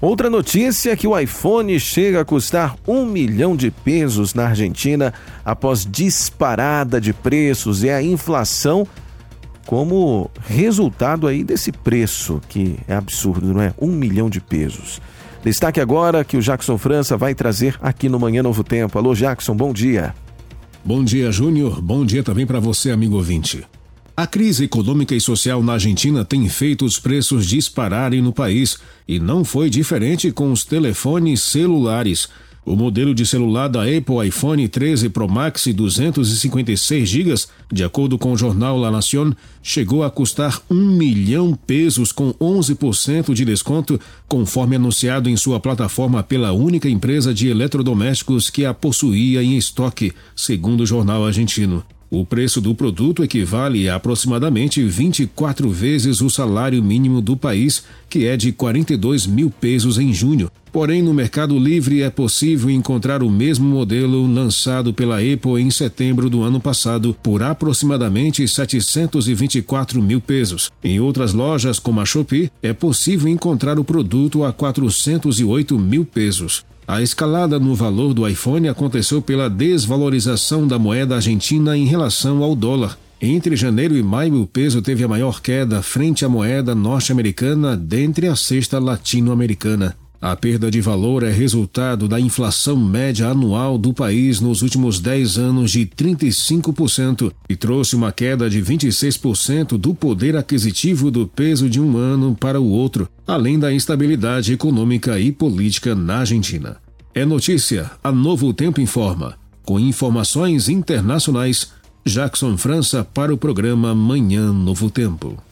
Outra notícia é que o iPhone chega a custar um milhão de pesos na Argentina após disparada de preços e a inflação como resultado aí desse preço que é absurdo, não é? Um milhão de pesos. Destaque agora que o Jackson França vai trazer aqui no Manhã Novo Tempo. Alô, Jackson, bom dia. Bom dia, Júnior. Bom dia também para você, amigo ouvinte. A crise econômica e social na Argentina tem feito os preços dispararem no país e não foi diferente com os telefones celulares. O modelo de celular da Apple iPhone 13 Pro Max 256 GB, de acordo com o jornal La Nación, chegou a custar um milhão pesos com 11% de desconto, conforme anunciado em sua plataforma pela única empresa de eletrodomésticos que a possuía em estoque, segundo o jornal argentino. O preço do produto equivale a aproximadamente 24 vezes o salário mínimo do país, que é de 42 mil pesos em junho. Porém, no Mercado Livre é possível encontrar o mesmo modelo lançado pela Apple em setembro do ano passado por aproximadamente 724 mil pesos. Em outras lojas, como a Shopee, é possível encontrar o produto a 408 mil pesos. A escalada no valor do iPhone aconteceu pela desvalorização da moeda argentina em relação ao dólar. Entre janeiro e maio, o peso teve a maior queda frente à moeda norte-americana dentre a cesta latino-americana. A perda de valor é resultado da inflação média anual do país nos últimos 10 anos de 35% e trouxe uma queda de 26% do poder aquisitivo do peso de um ano para o outro, além da instabilidade econômica e política na Argentina. É notícia, a Novo Tempo informa. Com informações internacionais, Jackson França para o programa Manhã Novo Tempo.